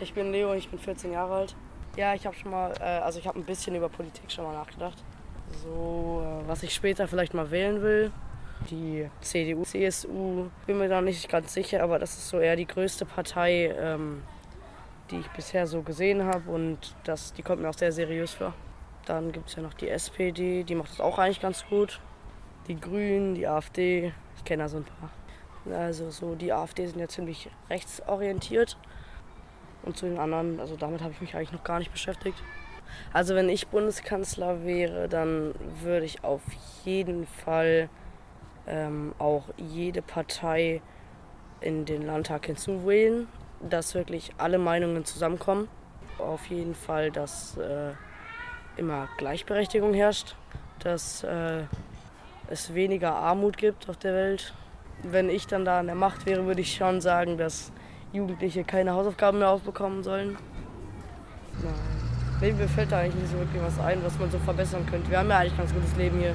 Ich bin Leo und ich bin 14 Jahre alt. Ja, ich habe schon mal, äh, also ich habe ein bisschen über Politik schon mal nachgedacht. So, äh, was ich später vielleicht mal wählen will. Die CDU, CSU, bin mir da nicht ganz sicher, aber das ist so eher die größte Partei, ähm, die ich bisher so gesehen habe und das, die kommt mir auch sehr seriös vor. Dann gibt es ja noch die SPD, die macht das auch eigentlich ganz gut. Die Grünen, die AfD, ich kenne da so ein paar. Also so die AfD sind ja ziemlich rechtsorientiert. Und zu den anderen, also damit habe ich mich eigentlich noch gar nicht beschäftigt. Also wenn ich Bundeskanzler wäre, dann würde ich auf jeden Fall ähm, auch jede Partei in den Landtag hinzuwählen, dass wirklich alle Meinungen zusammenkommen. Auf jeden Fall, dass äh, immer Gleichberechtigung herrscht, dass äh, es weniger Armut gibt auf der Welt. Wenn ich dann da an der Macht wäre, würde ich schon sagen, dass Jugendliche keine Hausaufgaben mehr aufbekommen sollen. Nein. Mir fällt da eigentlich nicht so wirklich was ein, was man so verbessern könnte. Wir haben ja eigentlich ein ganz gutes Leben hier.